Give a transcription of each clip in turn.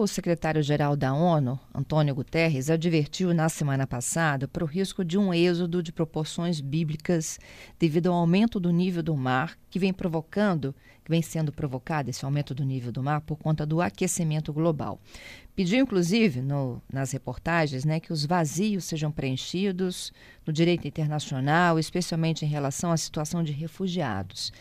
O secretário-geral da ONU, Antônio Guterres, advertiu na semana passada para o risco de um êxodo de proporções bíblicas devido ao aumento do nível do mar que vem provocando, que vem sendo provocado esse aumento do nível do mar por conta do aquecimento global. Pediu, inclusive, no, nas reportagens, né, que os vazios sejam preenchidos no direito internacional, especialmente em relação à situação de refugiados.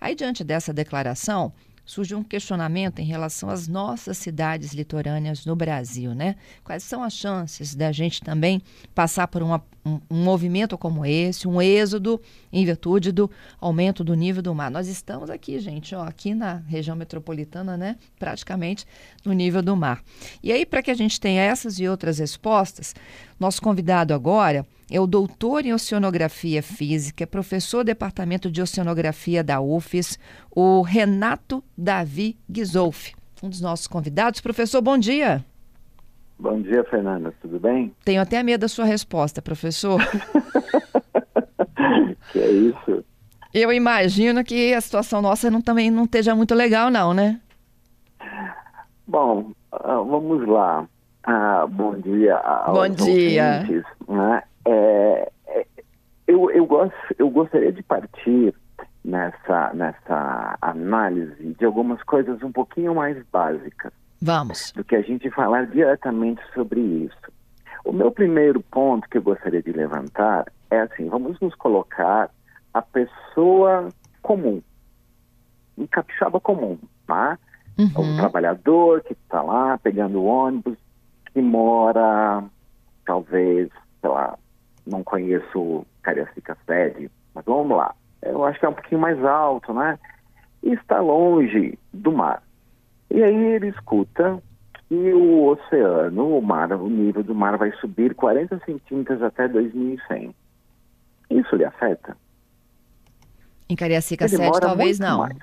Aí, diante dessa declaração, surge um questionamento em relação às nossas cidades litorâneas no Brasil, né? Quais são as chances da gente também passar por uma, um, movimento como esse, um êxodo em virtude do aumento do nível do mar? Nós estamos aqui, gente, ó, aqui na região metropolitana, né? Praticamente no nível do mar. E aí, para que a gente tenha essas e outras respostas, nosso convidado agora é o doutor em Oceanografia Física, professor do Departamento de Oceanografia da UFES, o Renato Davi Ghisolfi, um dos nossos convidados. Professor, bom dia. Bom dia, Fernanda. Tudo bem? Tenho até medo da sua resposta, professor. que é isso? Eu imagino que a situação nossa não, também não esteja muito legal, não, né? Bom, uh, vamos lá. Uh, bom dia aos Bom dia. Ouvintes, né? É, é, eu, eu, gosto, eu gostaria de partir nessa, nessa análise de algumas coisas um pouquinho mais básicas. Vamos. Do que a gente falar diretamente sobre isso. O meu primeiro ponto que eu gostaria de levantar é assim: vamos nos colocar a pessoa comum, um capixaba comum, tá? Uhum. Um trabalhador que está lá pegando ônibus, que mora, talvez, sei lá, não conheço Cariacica Sede, mas vamos lá. Eu acho que é um pouquinho mais alto, né? E está longe do mar. E aí ele escuta que o oceano, o mar, o nível do mar vai subir 40 centímetros até 2100. Isso lhe afeta? Em Cariacica Sede, talvez não. Mais.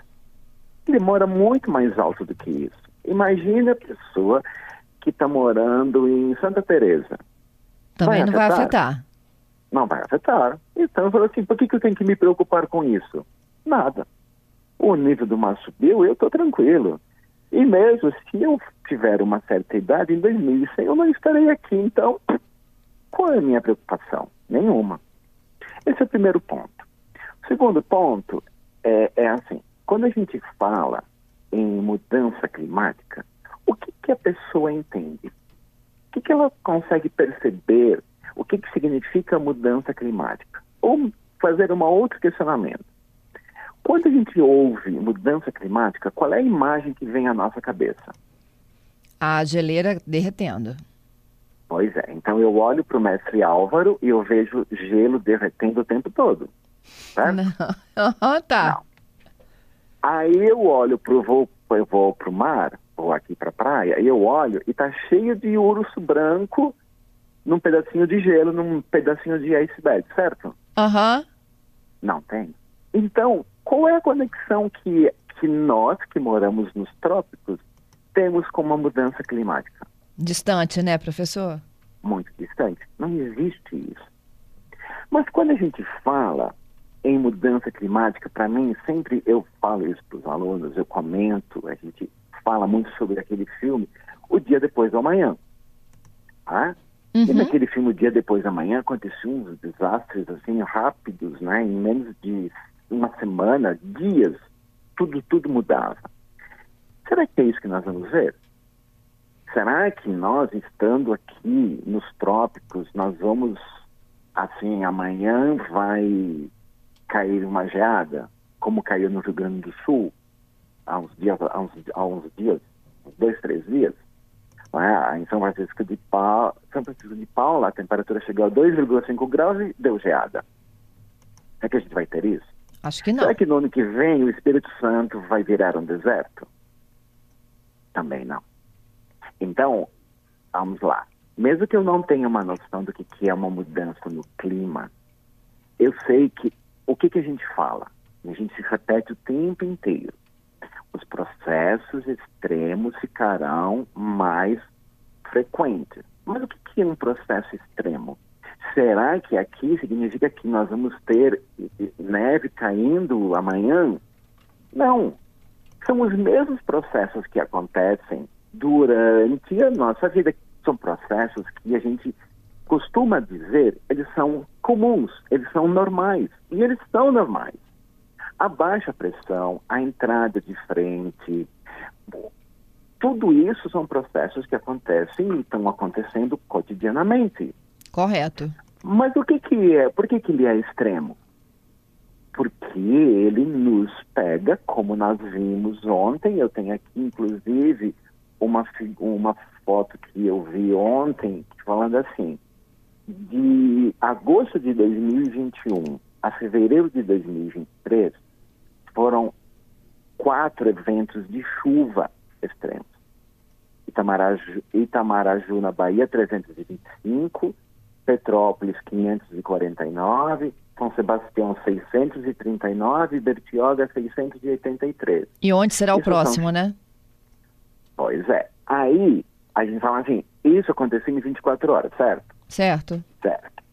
Ele mora muito mais alto do que isso. Imagina a pessoa que está morando em Santa Teresa. Também vai não afetar? vai afetar. Não vai afetar. Então eu falo assim, por que, que eu tenho que me preocupar com isso? Nada. O nível do mar subiu, eu estou tranquilo. E mesmo se eu tiver uma certa idade, em 2100 eu não estarei aqui. Então, qual é a minha preocupação? Nenhuma. Esse é o primeiro ponto. O segundo ponto é, é assim, quando a gente fala em mudança climática, o que, que a pessoa entende? O que, que ela consegue perceber o que, que significa mudança climática? Ou fazer um outro questionamento. Quando a gente ouve mudança climática, qual é a imagem que vem à nossa cabeça? A geleira derretendo. Pois é. Então eu olho para o mestre Álvaro e eu vejo gelo derretendo o tempo todo. Certo? Não. tá. Não. Aí eu olho para o voo, eu vou para o mar, ou aqui para a praia, e eu olho e tá cheio de urso branco num pedacinho de gelo, num pedacinho de iceberg, certo? Aham. Uhum. Não tem. Então, qual é a conexão que, que nós que moramos nos trópicos temos com uma mudança climática? Distante, né, professor? Muito distante. Não existe isso. Mas quando a gente fala em mudança climática, para mim, sempre eu falo isso para os alunos, eu comento, a gente fala muito sobre aquele filme, O Dia Depois do Amanhã. Tá? Uhum. E naquele filme, o dia depois da manhã, aconteciam uns desastres assim rápidos, né? Em menos de uma semana, dias, tudo, tudo mudava. Será que é isso que nós vamos ver? Será que nós, estando aqui nos trópicos, nós vamos, assim, amanhã vai cair uma geada, como caiu no Rio Grande do Sul, há uns dias, há uns, há uns dias, dois, três dias? É? Em São Francisco de Paula, São Francisco de Paula, a temperatura chegou a 2,5 graus e deu geada. Será que a gente vai ter isso? Acho que não. Será que no ano que vem o Espírito Santo vai virar um deserto? Também não. Então, vamos lá. Mesmo que eu não tenha uma noção do que, que é uma mudança no clima, eu sei que o que, que a gente fala? A gente se repete o tempo inteiro os processos extremos ficarão mais frequente. Mas o que é um processo extremo? Será que aqui significa que nós vamos ter neve caindo amanhã? Não. São os mesmos processos que acontecem durante a nossa vida. São processos que a gente costuma dizer, eles são comuns, eles são normais. E eles são normais. A baixa pressão, a entrada de frente, tudo isso são processos que acontecem e estão acontecendo cotidianamente. Correto. Mas o que que é? Por que que ele é extremo? Porque ele nos pega, como nós vimos ontem, eu tenho aqui inclusive uma, uma foto que eu vi ontem falando assim, de agosto de 2021 a fevereiro de 2023 foram quatro eventos de chuva extremos. Itamaraju, Itamaraju na Bahia 325, Petrópolis 549, São Sebastião 639 e Bertioga 683. E onde será isso o próximo, são... né? Pois é. Aí a gente fala assim, isso aconteceu em 24 horas, certo? Certo. Certo.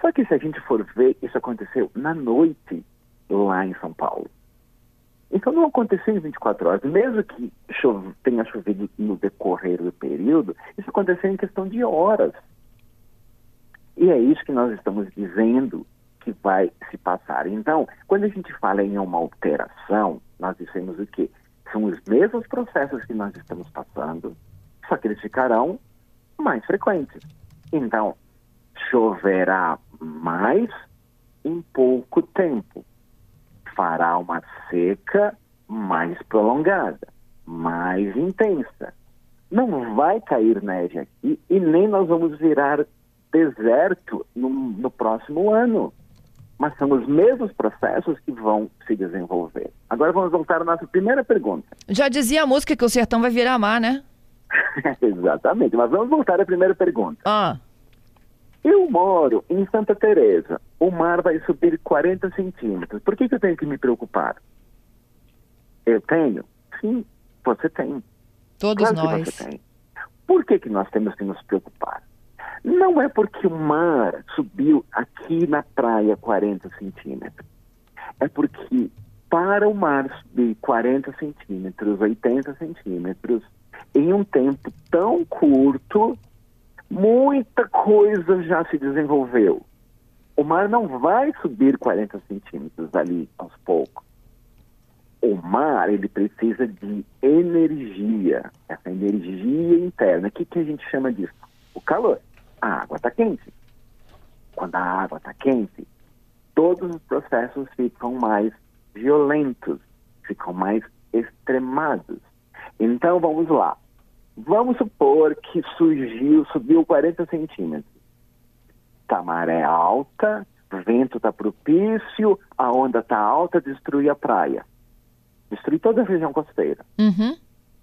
Só que se a gente for ver, isso aconteceu na noite lá em São Paulo. Então não aconteceu em 24 horas. Mesmo que tenha chovido no decorrer do período, isso aconteceu em questão de horas. E é isso que nós estamos dizendo que vai se passar. Então, quando a gente fala em uma alteração, nós dizemos o quê? São os mesmos processos que nós estamos passando, só que eles ficarão mais frequentes. Então, choverá mais em pouco tempo. Fará uma seca mais prolongada, mais intensa. Não vai cair neve aqui e nem nós vamos virar deserto no, no próximo ano. Mas são os mesmos processos que vão se desenvolver. Agora vamos voltar à nossa primeira pergunta. Já dizia a música que o sertão vai virar mar, né? Exatamente, mas vamos voltar à primeira pergunta. Ah. Eu moro em Santa Teresa. O mar vai subir 40 centímetros. Por que, que eu tenho que me preocupar? Eu tenho? Sim, você tem. Todos claro nós. Que você tem. Por que, que nós temos que nos preocupar? Não é porque o mar subiu aqui na praia 40 centímetros. É porque para o mar subir 40 centímetros, 80 centímetros, em um tempo tão curto, muita coisa já se desenvolveu. O mar não vai subir 40 centímetros ali aos poucos. O mar, ele precisa de energia, essa energia interna. O que, que a gente chama disso? O calor a água está quente. Quando a água está quente, todos os processos ficam mais violentos, ficam mais extremados. Então vamos lá. Vamos supor que surgiu, subiu 40 centímetros. Está maré alta, o vento está propício, a onda está alta, destrui a praia. Destrui toda a região costeira. Uhum.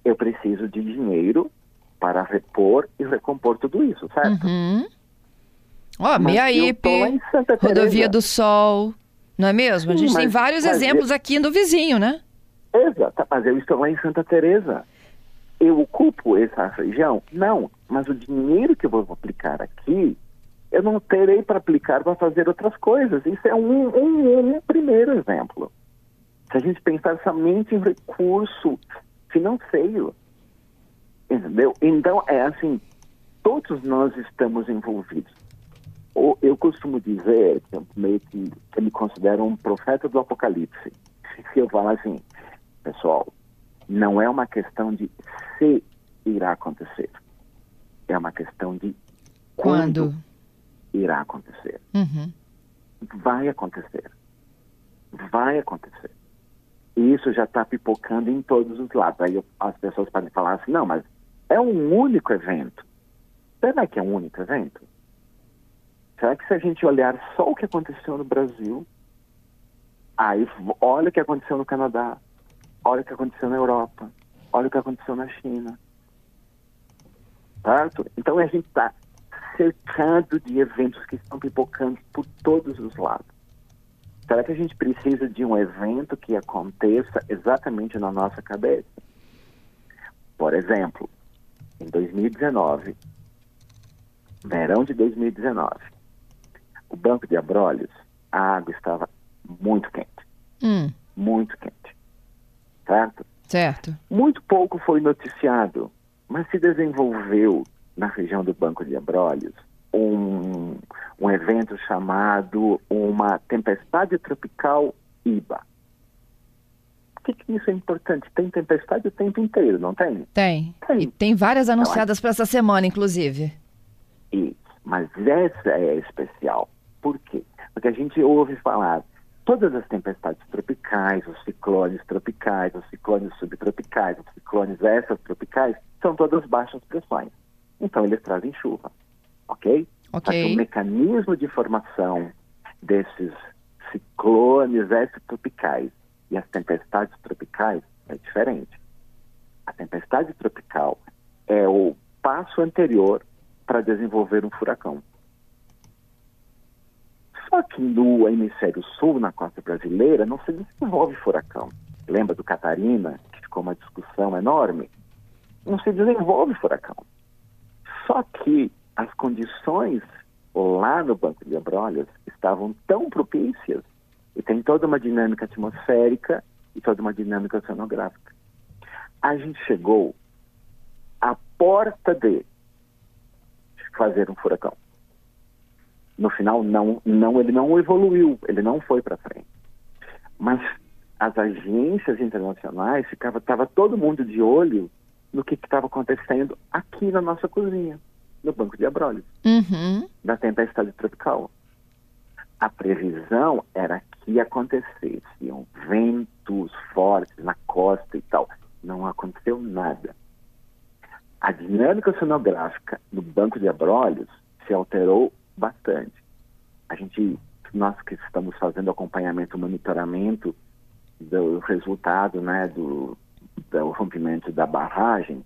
Eu preciso de dinheiro para repor e recompor tudo isso, certo? Uhum. Ó, Meiaípe, Rodovia do Sol, não é mesmo? Sim, a gente mas, tem vários exemplos eu... aqui no vizinho, né? Exato, mas eu estou lá em Santa Teresa. Eu ocupo essa região? Não, mas o dinheiro que eu vou aplicar aqui, eu não terei para aplicar para fazer outras coisas. Isso é um, um, um primeiro exemplo. Se a gente pensar somente em recurso financeiro, Entendeu? Então, é assim, todos nós estamos envolvidos. Eu costumo dizer, meio que, que me considero um profeta do apocalipse. Se eu falar assim, pessoal, não é uma questão de se irá acontecer. É uma questão de quando, quando? irá acontecer. Uhum. Vai acontecer. Vai acontecer. E isso já está pipocando em todos os lados. Aí as pessoas podem falar assim, não, mas é um único evento. Será que é um único evento? Será que se a gente olhar só o que aconteceu no Brasil, aí olha o que aconteceu no Canadá, olha o que aconteceu na Europa, olha o que aconteceu na China. Certo? Então a gente está cercado de eventos que estão pipocando por todos os lados. Será que a gente precisa de um evento que aconteça exatamente na nossa cabeça? Por exemplo, em 2019, verão de 2019, o Banco de Abrolhos, a água estava muito quente. Hum. Muito quente. Certo? Certo. Muito pouco foi noticiado, mas se desenvolveu na região do Banco de Abrolhos um, um evento chamado uma tempestade tropical IBA. Por que, que isso é importante? Tem tempestade o tempo inteiro, não tem? Tem. tem. E tem várias anunciadas para essa semana, inclusive. Isso. Mas essa é especial. Por quê? Porque a gente ouve falar todas as tempestades tropicais, os ciclones tropicais, os ciclones subtropicais, os ciclones extratropicais, são todas baixas pressões. Então eles trazem chuva, ok? Ok. o mecanismo de formação desses ciclones extratropicais e as tempestades tropicais é diferente. A tempestade tropical é o passo anterior para desenvolver um furacão. Só que no hemisfério sul, na costa brasileira, não se desenvolve furacão. Lembra do Catarina, que ficou uma discussão enorme? Não se desenvolve furacão. Só que as condições lá no Banco de Abrolhos estavam tão propícias e tem toda uma dinâmica atmosférica e toda uma dinâmica oceanográfica. A gente chegou à porta de fazer um furacão. No final, não, não, ele não evoluiu, ele não foi para frente. Mas as agências internacionais ficava, estava todo mundo de olho no que estava acontecendo aqui na nossa cozinha, no Banco de Abrolhos, uhum. da tempestade tropical. A previsão era que acontecessem ventos fortes na costa e tal. Não aconteceu nada. A dinâmica oceanográfica no Banco de Abrolhos se alterou bastante. A gente, nós que estamos fazendo acompanhamento, monitoramento do resultado, né, do, do rompimento da barragem,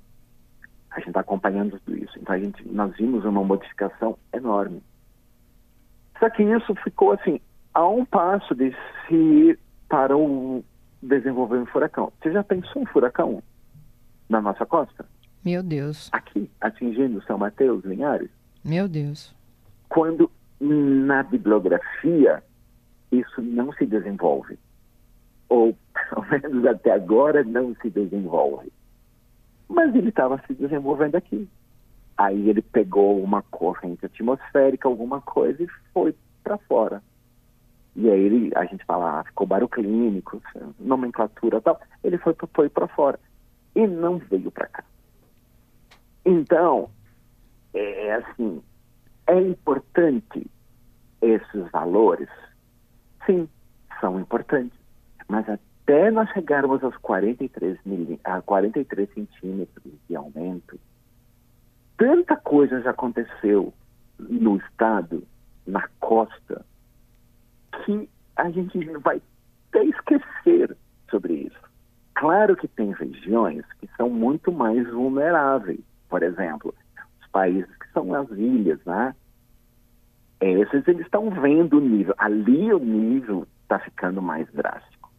a gente está acompanhando tudo isso. Então a gente, nós vimos uma modificação enorme. Só que isso ficou assim a um passo de se ir para o desenvolver um furacão. Você já pensou um furacão na nossa costa? Meu Deus. Aqui, atingindo São Mateus, Linhares? Meu Deus. Quando na bibliografia isso não se desenvolve. Ou, pelo menos até agora, não se desenvolve. Mas ele estava se desenvolvendo aqui. Aí ele pegou uma corrente atmosférica, alguma coisa, e foi para fora. E aí ele, a gente fala, ah, ficou baroclínico, nomenclatura tal. Ele foi, foi para fora. E não veio para cá. Então, é assim, é importante esses valores? Sim, são importantes. Mas até nós chegarmos aos 43, mil, a 43 centímetros de aumento, tanta coisa já aconteceu no estado, na costa, que a gente vai até esquecer sobre isso. Claro que tem regiões que são muito mais vulneráveis. Por exemplo, os países que são as ilhas, né? Esses eles estão vendo o nível. Ali o nível está ficando mais drástico.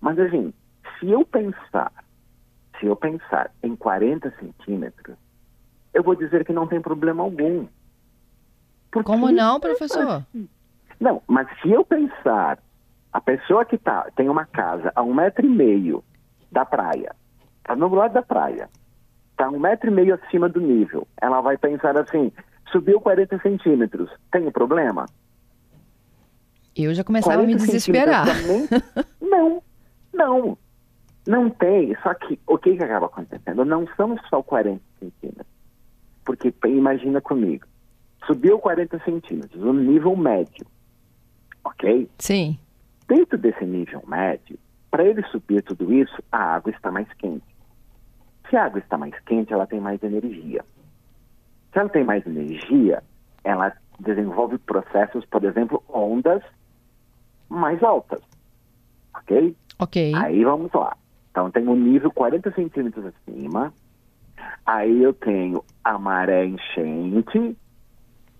Mas, assim, se eu pensar, se eu pensar em 40 centímetros, eu vou dizer que não tem problema algum. Porque Como não, professor? Não, mas se eu pensar, a pessoa que tá, tem uma casa a um metro e meio da praia, está no lado da praia, está um metro e meio acima do nível, ela vai pensar assim, subiu 40 centímetros, tem problema? Eu já começava a me desesperar. Também, não, não, não tem. Só que o que, que acaba acontecendo? Não são só 40 centímetros. Porque imagina comigo, subiu 40 centímetros, o nível médio, ok? Sim. Dentro desse nível médio, para ele subir tudo isso, a água está mais quente. Se a água está mais quente, ela tem mais energia. Se ela tem mais energia, ela desenvolve processos, por exemplo, ondas mais altas. Ok? Ok. Aí vamos lá. Então tem um nível 40 centímetros acima. Aí eu tenho a maré enchente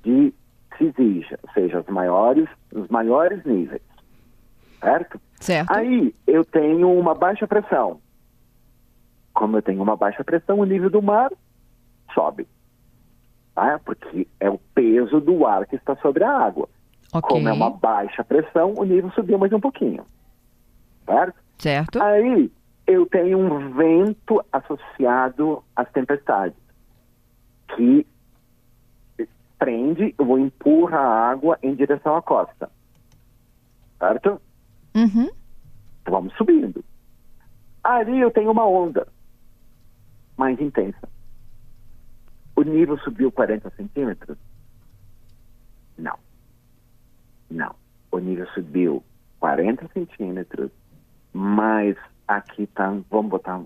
de Cisija, ou seja, os maiores, os maiores níveis. Certo? Certo. Aí eu tenho uma baixa pressão. Como eu tenho uma baixa pressão, o nível do mar sobe. Tá? Porque é o peso do ar que está sobre a água. Ok. Como é uma baixa pressão, o nível subiu mais um pouquinho. Certo? Certo? Aí eu tenho um vento associado às tempestades, que prende ou empurra a água em direção à costa. Certo? Uhum. Então vamos subindo. Ali eu tenho uma onda mais intensa. O nível subiu 40 centímetros? Não. Não. O nível subiu 40 centímetros, mas aqui tá, vamos botar,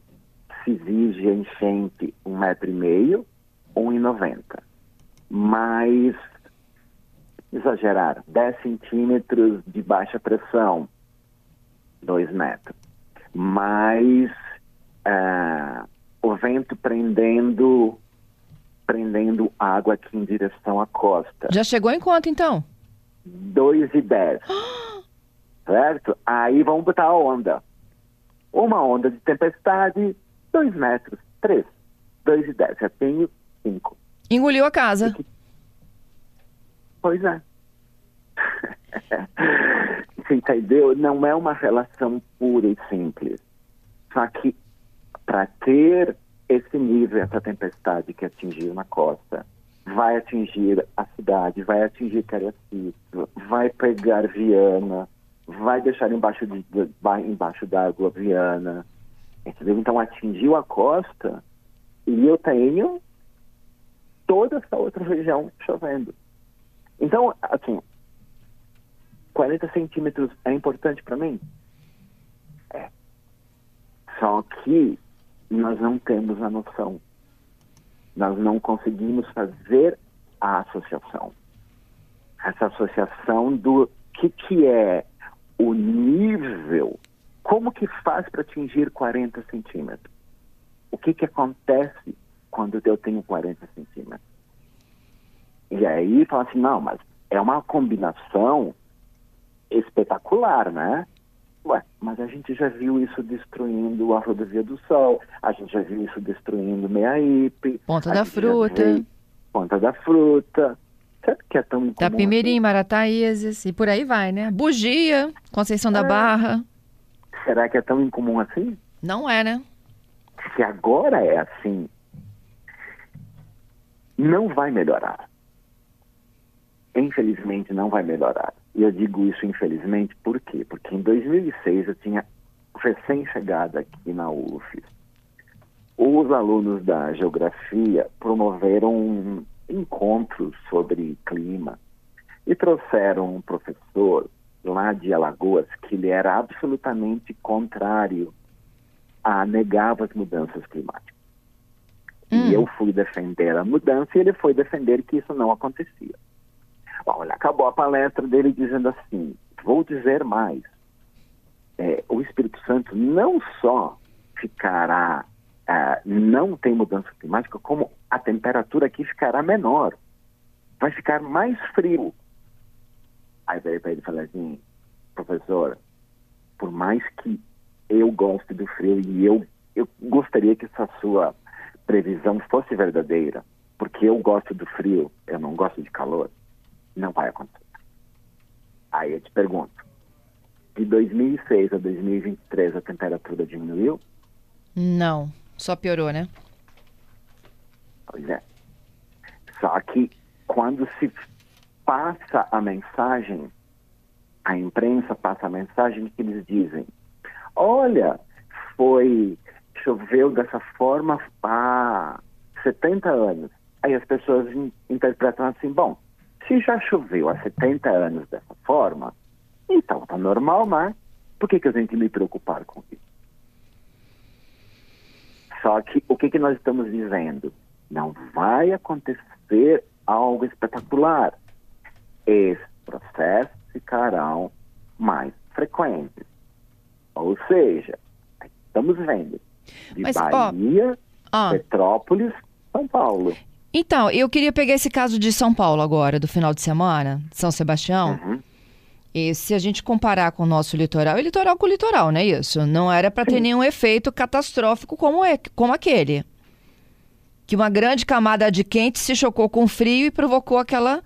se exige enchente um metro e meio, 1,90 mais exagerar, 10 centímetros de baixa pressão, 2 metros. Mais uh, ah, o vento prendendo prendendo água aqui em direção à costa. Já chegou em quanto então? 2 e 10. certo? Aí vamos botar a onda. Uma onda de tempestade, 2 metros, 3. 2 e 10. Já tenho 5. Engoliu a casa. Pois é. Você entendeu? Não é uma relação pura e simples. Só que para ter esse nível, essa tempestade que atingiu na costa, vai atingir a cidade, vai atingir Cariacica, vai pegar Viana, vai deixar embaixo de, de embaixo d'água Viana, entendeu? Então atingiu a costa e eu tenho toda essa outra região chovendo. Então, assim, 40 centímetros é importante para mim? É. Só que nós não temos a noção. Nós não conseguimos fazer a associação. Essa associação do que, que é o nível, como que faz para atingir 40 centímetros? O que, que acontece quando eu tenho 40 centímetros? E aí fala assim, não, mas é uma combinação espetacular, né? Ué, mas a gente já viu isso destruindo a Rodovia do Sol, a gente já viu isso destruindo Meiaípe. Ponta da Fruta. Ponta da Fruta. Sabe que é tão Tapimirim, assim? Marataízes e por aí vai, né? Bugia, Conceição é. da Barra. Será que é tão incomum assim? Não é, né? Se agora é assim, não vai melhorar. Infelizmente, não vai melhorar. E eu digo isso infelizmente por quê? Porque em 2006 eu tinha recém-chegado aqui na UF. Os alunos da geografia promoveram encontros sobre clima e trouxeram um professor lá de Alagoas que ele era absolutamente contrário a negar as mudanças climáticas. Hum. E eu fui defender a mudança e ele foi defender que isso não acontecia. Bom, ele acabou a palestra dele dizendo assim: vou dizer mais. É, o Espírito Santo não só ficará, é, não tem mudança climática, como a temperatura aqui ficará menor. Vai ficar mais frio. Aí veio para ele falar assim: professor, por mais que eu goste do frio e eu, eu gostaria que essa sua previsão fosse verdadeira, porque eu gosto do frio, eu não gosto de calor não vai acontecer. Aí eu te pergunto, de 2006 a 2023 a temperatura diminuiu? Não, só piorou, né? Pois é. Só que quando se passa a mensagem, a imprensa passa a mensagem que eles dizem: olha, foi, choveu dessa forma há 70 anos. Aí as pessoas interpretam assim: bom, se já choveu há 70 anos dessa forma, então está normal, né? Por que, que a gente me preocupar com isso? Só que o que, que nós estamos dizendo? Não vai acontecer algo espetacular. Esses processos ficarão mais frequentes. Ou seja, estamos vendo de Mas, Bahia, ó, Petrópolis, São Paulo. Então, eu queria pegar esse caso de São Paulo agora, do final de semana, São Sebastião. Uhum. E se a gente comparar com o nosso litoral, é litoral com litoral, não é isso? Não era para ter nenhum efeito catastrófico como, é, como aquele. que uma grande camada de quente se chocou com frio e provocou aquela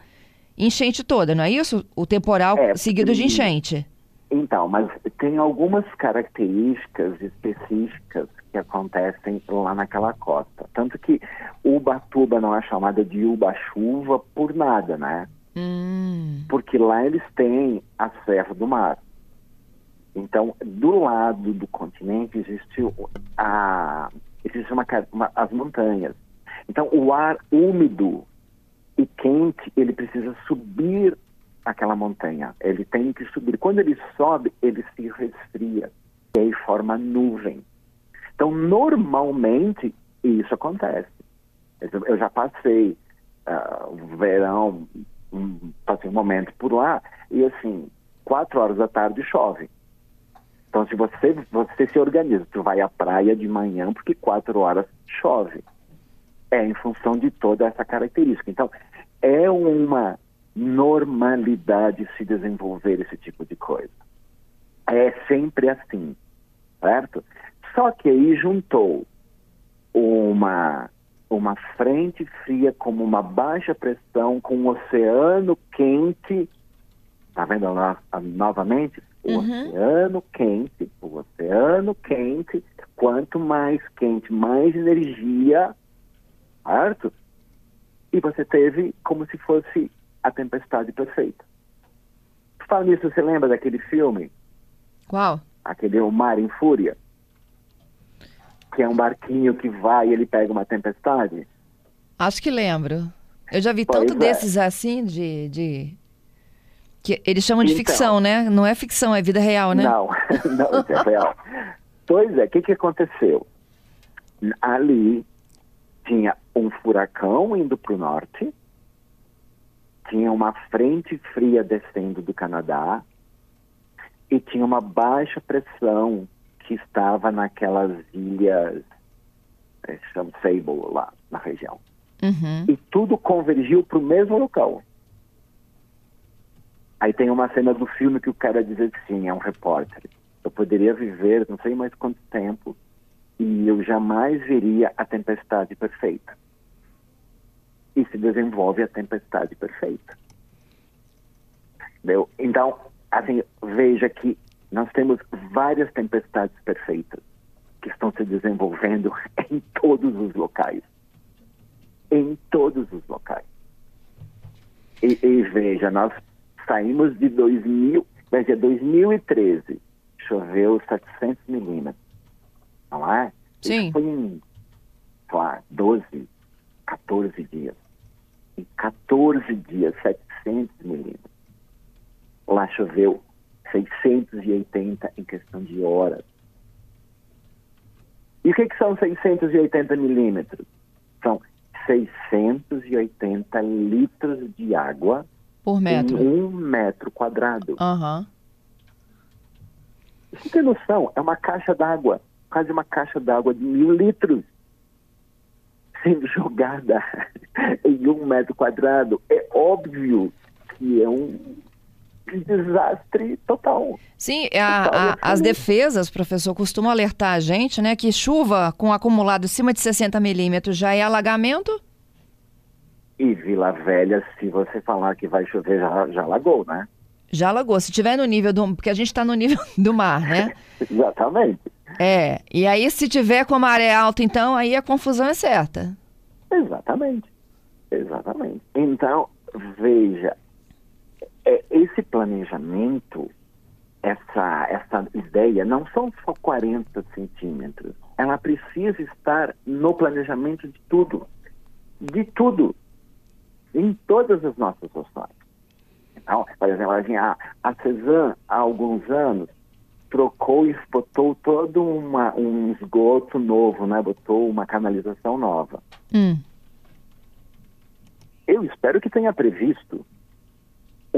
enchente toda, não é isso? O temporal é, seguido de enchente. Então, mas tem algumas características específicas que acontecem lá naquela costa. Tanto que Ubatuba não é chamada de Uba-chuva por nada, né? Hum. Porque lá eles têm a Serra do Mar. Então, do lado do continente existe, a, existe uma, uma, as montanhas. Então, o ar úmido e quente, ele precisa subir aquela montanha. Ele tem que subir. Quando ele sobe, ele se resfria e aí forma nuvem. Então, normalmente, isso acontece. Eu já passei uh, verão, um, passei um momento por lá, e assim, quatro horas da tarde chove. Então, se você, você se organiza, tu vai à praia de manhã porque quatro horas chove. É em função de toda essa característica. Então, é uma normalidade se desenvolver esse tipo de coisa. É sempre assim, certo? Só que aí juntou uma, uma frente fria como uma baixa pressão com um oceano quente. Tá vendo novamente? O uhum. oceano quente, o oceano quente, quanto mais quente, mais energia, certo? E você teve como se fosse a Tempestade Perfeita. Fala nisso, você lembra daquele filme? Qual? Aquele O Mar em Fúria? Que é um barquinho que vai e ele pega uma tempestade? Acho que lembro. Eu já vi pois tanto é. desses assim, de, de... Que eles chamam de então, ficção, né? Não é ficção, é vida real, né? Não, não é real. pois é, o que, que aconteceu? Ali tinha um furacão indo para o norte, tinha uma frente fria descendo do Canadá e tinha uma baixa pressão que estava naquelas ilhas, é, chama Sable lá na região. Uhum. E tudo convergiu para o mesmo local. Aí tem uma cena do filme que o cara diz assim, é um repórter. Eu poderia viver não sei mais quanto tempo e eu jamais veria a tempestade perfeita e se desenvolve a tempestade perfeita. Entendeu? Então, assim, veja que nós temos várias tempestades perfeitas que estão se desenvolvendo em todos os locais. Em todos os locais. E, e veja, nós saímos de 2000, vai dizer, 2013, choveu 700 milímetros, não é? Sim. Isso foi em, sei lá, 12, 14 dias em 14 dias, 700 milímetros. Lá choveu 680 em questão de horas. E o que, que são 680 milímetros? São 680 litros de água por metro. em um metro quadrado. Uhum. Você tem noção? É uma caixa d'água, quase uma caixa d'água de mil litros sendo jogada em um metro quadrado, é óbvio que é um desastre total. Sim, a, a, as defesas, professor, costumam alertar a gente, né, que chuva com acumulado acima de 60 milímetros já é alagamento? E Vila Velha, se você falar que vai chover, já, já alagou, né? Já alagou. Se tiver no nível do. Porque a gente está no nível do mar, né? Exatamente. É. E aí, se tiver com a maré alta, então, aí a confusão é certa. Exatamente. Exatamente. Então, veja, é, esse planejamento, essa, essa ideia, não são só 40 centímetros. Ela precisa estar no planejamento de tudo. De tudo. Em todas as nossas ações. Então, por exemplo, a, a Cezanne, há alguns anos, trocou e botou todo uma, um esgoto novo, né? Botou uma canalização nova. Hum. Eu espero que tenha previsto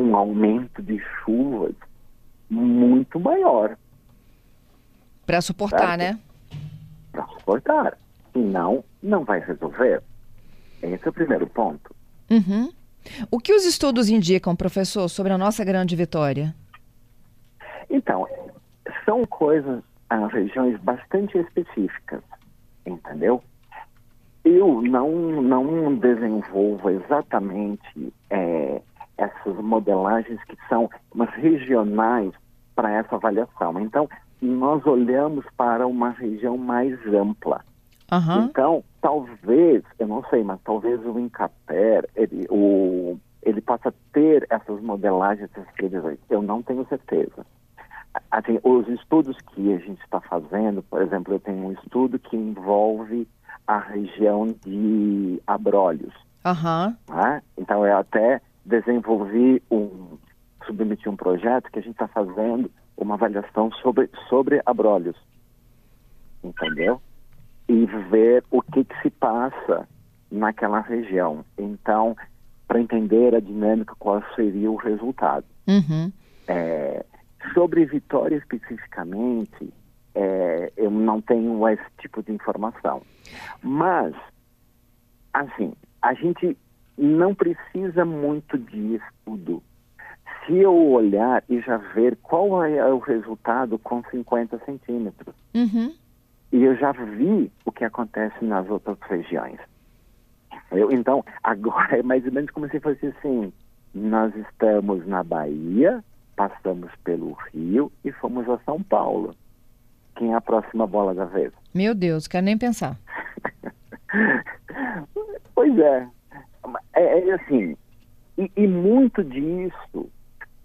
um aumento de chuvas muito maior. Para suportar, certo? né? Para suportar. Senão, não vai resolver. Esse é o primeiro ponto. Uhum. O que os estudos indicam, professor, sobre a nossa grande vitória? Então, são coisas, ah, regiões bastante específicas, entendeu? eu não, não desenvolvo exatamente é, essas modelagens que são umas regionais para essa avaliação. Então, nós olhamos para uma região mais ampla. Uhum. Então, talvez, eu não sei, mas talvez o Incaper, ele, o, ele possa ter essas modelagens, previsões. Eu não tenho certeza. Assim, os estudos que a gente está fazendo, por exemplo, eu tenho um estudo que envolve a região de Abrolhos. Uhum. Então, eu até desenvolvi um, submeti um projeto que a gente está fazendo uma avaliação sobre, sobre Abrolhos. Entendeu? E ver o que, que se passa naquela região. Então, para entender a dinâmica, qual seria o resultado. Uhum. É, sobre Vitória especificamente, é, eu não tenho esse tipo de informação. Mas, assim, a gente não precisa muito de estudo. Se eu olhar e já ver qual é o resultado com 50 centímetros, Uhum. e eu já vi o que acontece nas outras regiões. Eu, então, agora é mais ou menos como se fosse assim: nós estamos na Bahia, passamos pelo Rio e fomos a São Paulo. Quem é a próxima bola da vez? Meu Deus, quero nem pensar. Pois é. É, é assim, e, e muito disso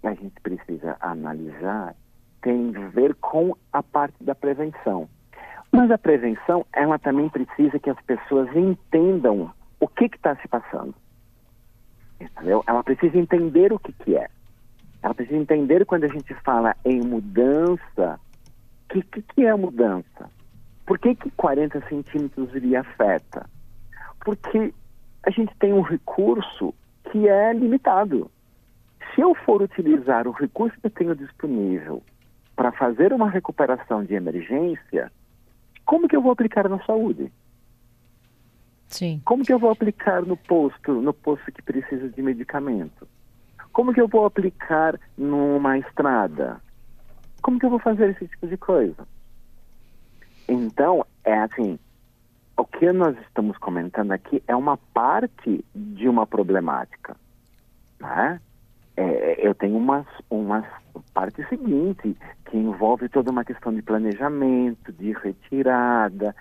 a gente precisa analisar tem a ver com a parte da prevenção. Mas a prevenção, ela também precisa que as pessoas entendam o que está se passando. Entendeu? Ela precisa entender o que, que é. Ela precisa entender quando a gente fala em mudança, o que, que, que é a mudança? Por que, que 40 centímetros lhe afeta? Porque a gente tem um recurso que é limitado. Se eu for utilizar o recurso que eu tenho disponível para fazer uma recuperação de emergência, como que eu vou aplicar na saúde? Sim. Como que eu vou aplicar no posto, no posto que precisa de medicamento? Como que eu vou aplicar numa estrada? Como que eu vou fazer esse tipo de coisa? Então, é assim, o que nós estamos comentando aqui é uma parte de uma problemática, né? É, eu tenho uma, uma parte seguinte que envolve toda uma questão de planejamento, de retirada,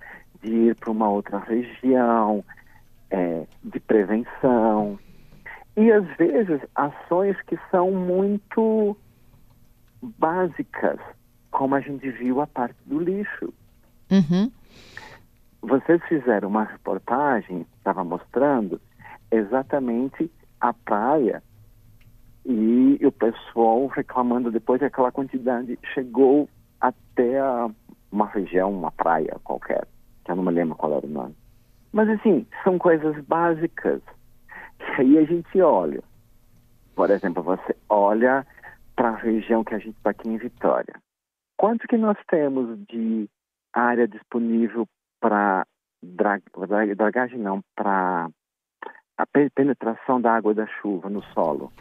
de ir para uma outra região, é, de prevenção. E às vezes ações que são muito básicas, como a gente viu a parte do lixo. Uhum. Vocês fizeram uma reportagem, estava mostrando exatamente a praia e o pessoal reclamando depois que aquela quantidade chegou até uma região, uma praia qualquer, que eu não me lembro qual era o nome. Mas assim, são coisas básicas. E aí a gente olha. Por exemplo, você olha para a região que a gente está aqui em Vitória. Quanto que nós temos de área disponível para dra dra dragagem, não, para a penetração da água da chuva no solo?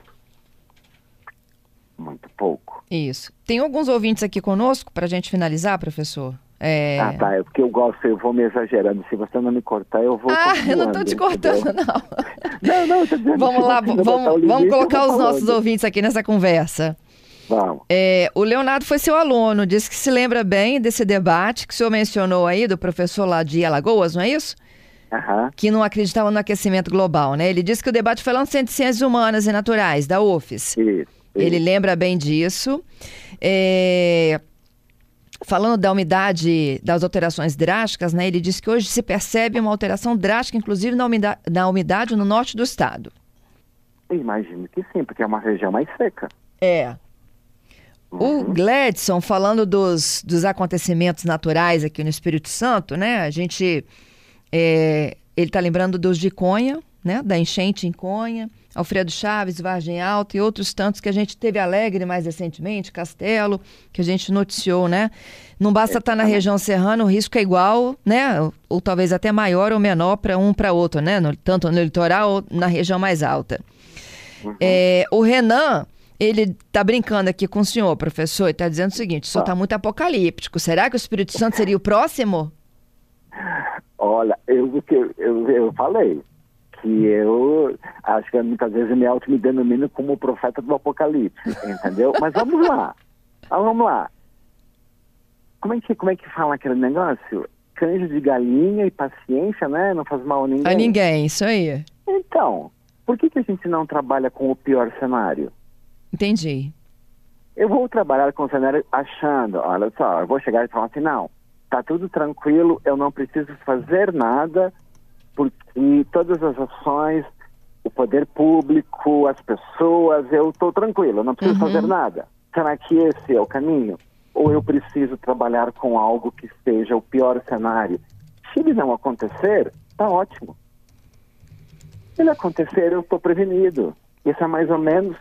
Muito pouco. Isso. Tem alguns ouvintes aqui conosco para a gente finalizar, professor? É... Ah, tá. É porque eu gosto, eu vou me exagerando. Se você não me cortar, eu vou. Ah, eu não estou te cortando, entendeu? não. Não, não, eu tô dizendo Vamos lá, vamos, limite, vamos colocar os nossos falando. ouvintes aqui nessa conversa. Vamos. É, o Leonardo foi seu aluno, disse que se lembra bem desse debate que o senhor mencionou aí, do professor lá de Alagoas, não é isso? Aham. Que não acreditava no aquecimento global, né? Ele disse que o debate foi lá no Centro de Ciências Humanas e Naturais, da UFES. Isso. Ele isso. lembra bem disso. É, Falando da umidade, das alterações drásticas, né? Ele disse que hoje se percebe uma alteração drástica, inclusive na umidade, na umidade no norte do estado. Imagino que sim, porque é uma região mais seca. É. O Gladson, falando dos, dos acontecimentos naturais aqui no Espírito Santo, né? A gente. é, ele está lembrando dos de Conha, né? Da enchente em Conha, Alfredo Chaves, Vargem Alta e outros tantos que a gente teve alegre mais recentemente, Castelo, que a gente noticiou, né? Não basta estar na região serrana, o risco é igual, né? Ou, ou talvez até maior ou menor para um para outro, né? No- tanto no litoral ou na região mais alta. É, o Renan, ele tá brincando aqui com o senhor, professor, e tá dizendo o seguinte: o senhor tá muito apocalíptico. Será que o Espírito Santo seria o próximo? Olha, eu, eu, eu, falei que eu acho que muitas vezes me auto me denomino como o profeta do apocalipse, entendeu? Mas vamos lá. Vamos lá. Como é que, como é que fala aquele negócio? Cães de galinha e paciência, né? Não faz mal a ninguém. A ninguém, isso aí. Então, por que, que a gente não trabalha com o pior cenário? Entendi. Eu vou trabalhar com o cenário achando, olha só, eu vou chegar e falar assim, não, tá tudo tranquilo, eu não preciso fazer nada, porque todas as ações, o poder público, as pessoas, eu estou tranquilo, eu não preciso uhum. fazer nada. Será que esse é o caminho? Ou eu preciso trabalhar com algo que seja o pior cenário? Se ele não acontecer, tá ótimo. Se ele acontecer, eu estou prevenido. Isso é mais ou menos,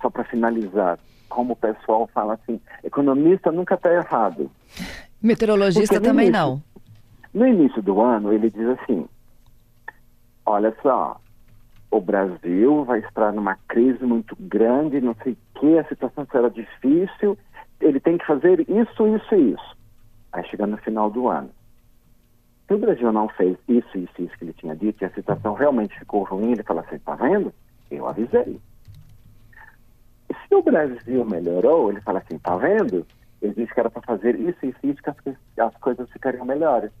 só para finalizar, como o pessoal fala assim, economista nunca está errado. Meteorologista também início, não. No início do ano, ele diz assim, olha só, o Brasil vai estar numa crise muito grande, não sei o que, a situação será difícil, ele tem que fazer isso, isso e isso. Aí chega no final do ano. Se o Brasil não fez isso, isso, isso que ele tinha dito, e a situação realmente ficou ruim, ele fala assim, tá vendo? Eu avisei. E se o Brasil melhorou, ele fala assim, tá vendo? Ele disse que era para fazer isso, isso, isso, que as, as, coisas ficariam melhores.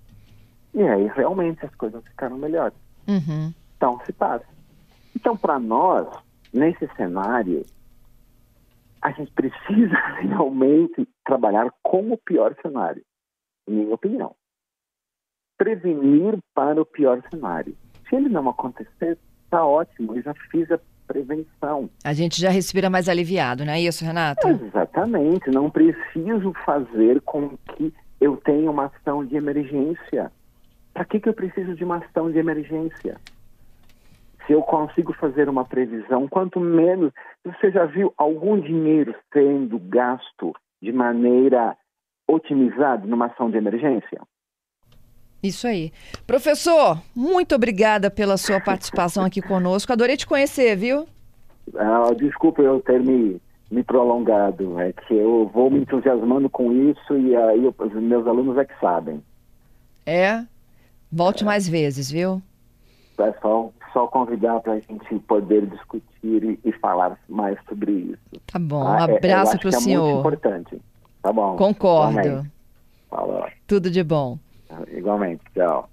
E aí, realmente, as coisas ficaram melhores. Uhum. Então, se passa. Então, para nós, nesse cenário, a gente precisa realmente trabalhar com o pior cenário, em minha opinião. Prevenir para o pior cenário. Se ele não acontecer, está ótimo, eu já fiz a prevenção. A gente já respira mais aliviado, não é isso, Renato? Exatamente, não preciso fazer com que eu tenha uma ação de emergência. Para que, que eu preciso de uma ação de emergência? Se eu consigo fazer uma previsão, quanto menos. Você já viu algum dinheiro sendo gasto de maneira otimizada numa ação de emergência? Isso aí. Professor, muito obrigada pela sua participação aqui conosco. Adorei te conhecer, viu? Ah, desculpa eu ter me, me prolongado. É que eu vou me entusiasmando com isso e aí os meus alunos é que sabem. É? Volte é. mais vezes, viu? É só, só convidar para a gente poder discutir e, e, falar mais sobre isso. Tá bom. Ah, um abraço para o senhor. É muito importante. Tá bom. Concordo. Tudo de bom. Igualmente. Tchau.